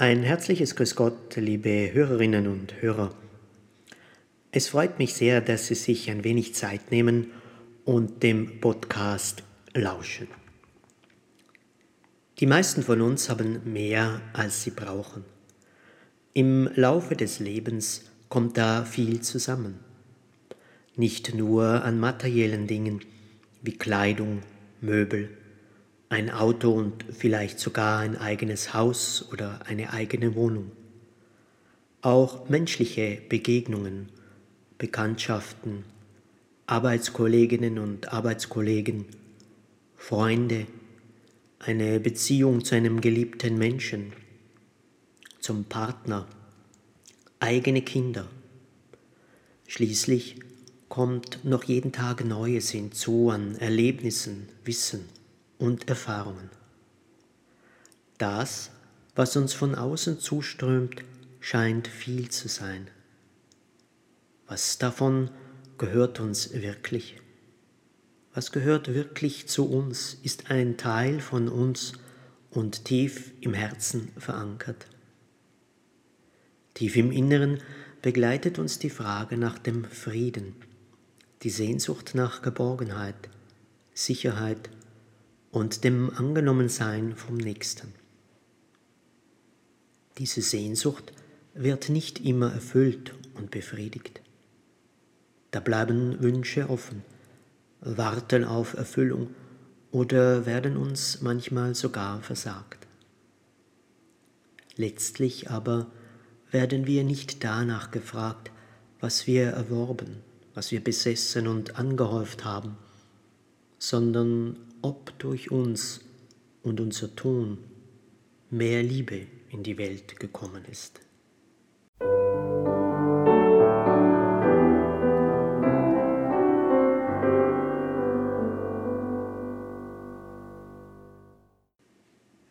Ein herzliches Grüß Gott, liebe Hörerinnen und Hörer. Es freut mich sehr, dass Sie sich ein wenig Zeit nehmen und dem Podcast lauschen. Die meisten von uns haben mehr, als sie brauchen. Im Laufe des Lebens kommt da viel zusammen. Nicht nur an materiellen Dingen wie Kleidung, Möbel, ein Auto und vielleicht sogar ein eigenes Haus oder eine eigene Wohnung. Auch menschliche Begegnungen, Bekanntschaften, Arbeitskolleginnen und Arbeitskollegen, Freunde, eine Beziehung zu einem geliebten Menschen, zum Partner, eigene Kinder. Schließlich kommt noch jeden Tag Neues hinzu an Erlebnissen, Wissen und Erfahrungen. Das, was uns von außen zuströmt, scheint viel zu sein. Was davon gehört uns wirklich? Was gehört wirklich zu uns, ist ein Teil von uns und tief im Herzen verankert. Tief im Inneren begleitet uns die Frage nach dem Frieden, die Sehnsucht nach Geborgenheit, Sicherheit und dem Angenommensein vom Nächsten. Diese Sehnsucht wird nicht immer erfüllt und befriedigt. Da bleiben Wünsche offen, warten auf Erfüllung oder werden uns manchmal sogar versagt. Letztlich aber werden wir nicht danach gefragt, was wir erworben, was wir besessen und angehäuft haben, sondern ob durch uns und unser Tun mehr Liebe in die Welt gekommen ist.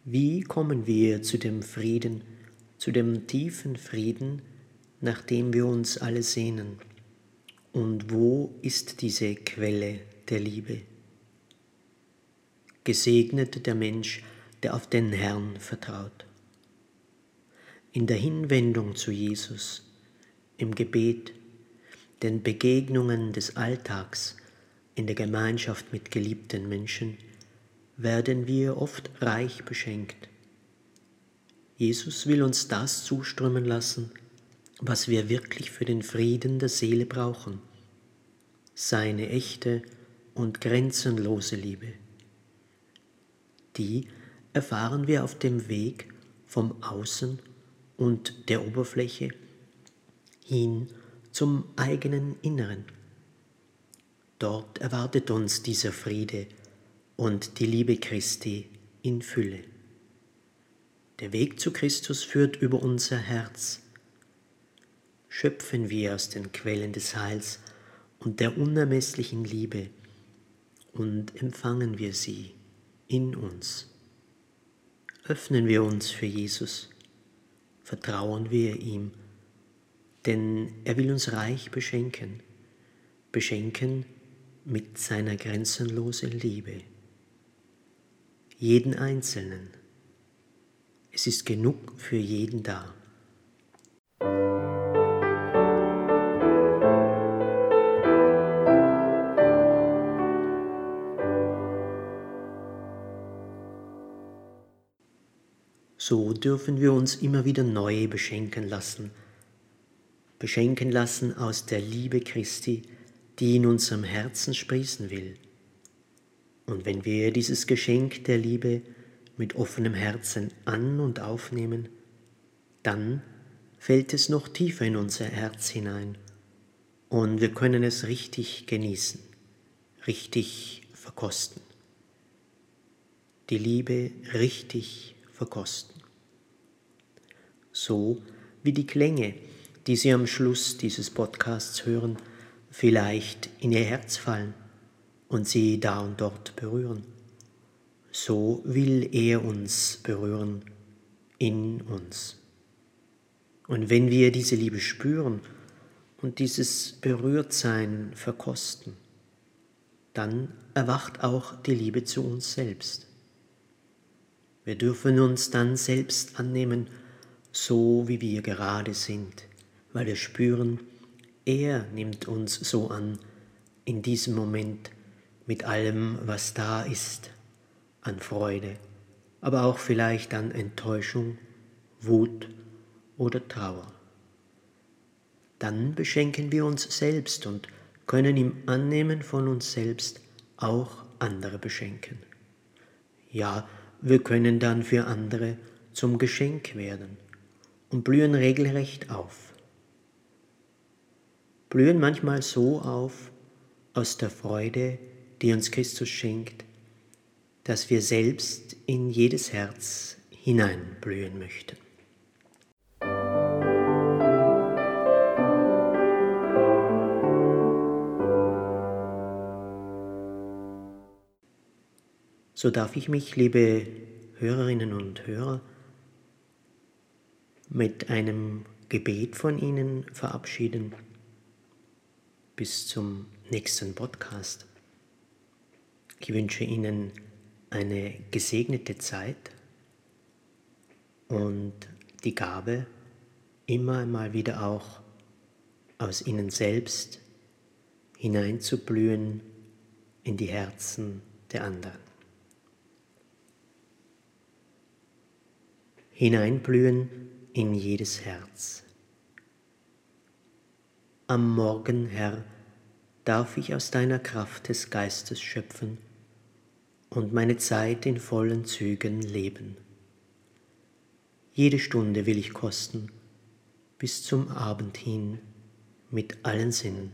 Wie kommen wir zu dem Frieden, zu dem tiefen Frieden, nach dem wir uns alle sehnen? Und wo ist diese Quelle der Liebe? Gesegnet der Mensch, der auf den Herrn vertraut. In der Hinwendung zu Jesus, im Gebet, den Begegnungen des Alltags, in der Gemeinschaft mit geliebten Menschen, werden wir oft reich beschenkt. Jesus will uns das zuströmen lassen, was wir wirklich für den Frieden der Seele brauchen, seine echte und grenzenlose Liebe die erfahren wir auf dem Weg vom Außen und der Oberfläche hin zum eigenen Inneren. Dort erwartet uns dieser Friede und die Liebe Christi in Fülle. Der Weg zu Christus führt über unser Herz. Schöpfen wir aus den Quellen des Heils und der unermesslichen Liebe und empfangen wir sie in uns. Öffnen wir uns für Jesus, vertrauen wir ihm, denn er will uns reich beschenken, beschenken mit seiner grenzenlosen Liebe. Jeden Einzelnen. Es ist genug für jeden da. So dürfen wir uns immer wieder neu beschenken lassen, beschenken lassen aus der Liebe Christi, die in unserem Herzen sprießen will. Und wenn wir dieses Geschenk der Liebe mit offenem Herzen an und aufnehmen, dann fällt es noch tiefer in unser Herz hinein und wir können es richtig genießen, richtig verkosten. Die Liebe richtig verkosten so wie die Klänge, die Sie am Schluss dieses Podcasts hören, vielleicht in Ihr Herz fallen und Sie da und dort berühren. So will er uns berühren in uns. Und wenn wir diese Liebe spüren und dieses Berührtsein verkosten, dann erwacht auch die Liebe zu uns selbst. Wir dürfen uns dann selbst annehmen so wie wir gerade sind, weil wir spüren, er nimmt uns so an, in diesem Moment, mit allem, was da ist, an Freude, aber auch vielleicht an Enttäuschung, Wut oder Trauer. Dann beschenken wir uns selbst und können im Annehmen von uns selbst auch andere beschenken. Ja, wir können dann für andere zum Geschenk werden und blühen regelrecht auf. Blühen manchmal so auf aus der Freude, die uns Christus schenkt, dass wir selbst in jedes Herz hineinblühen möchten. So darf ich mich, liebe Hörerinnen und Hörer, mit einem Gebet von Ihnen verabschieden. Bis zum nächsten Podcast. Ich wünsche Ihnen eine gesegnete Zeit und die Gabe, immer einmal wieder auch aus Ihnen selbst hineinzublühen in die Herzen der anderen. Hineinblühen in jedes Herz. Am Morgen, Herr, darf ich aus deiner Kraft des Geistes schöpfen und meine Zeit in vollen Zügen leben. Jede Stunde will ich kosten, bis zum Abend hin, mit allen Sinnen.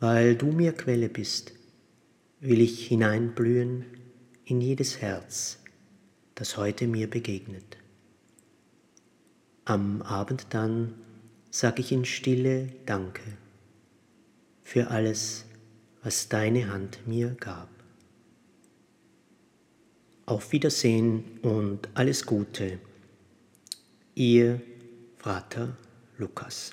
Weil du mir Quelle bist, will ich hineinblühen in jedes Herz, das heute mir begegnet. Am Abend dann sag ich in Stille Danke für alles, was deine Hand mir gab. Auf Wiedersehen und alles Gute. Ihr Vater Lukas.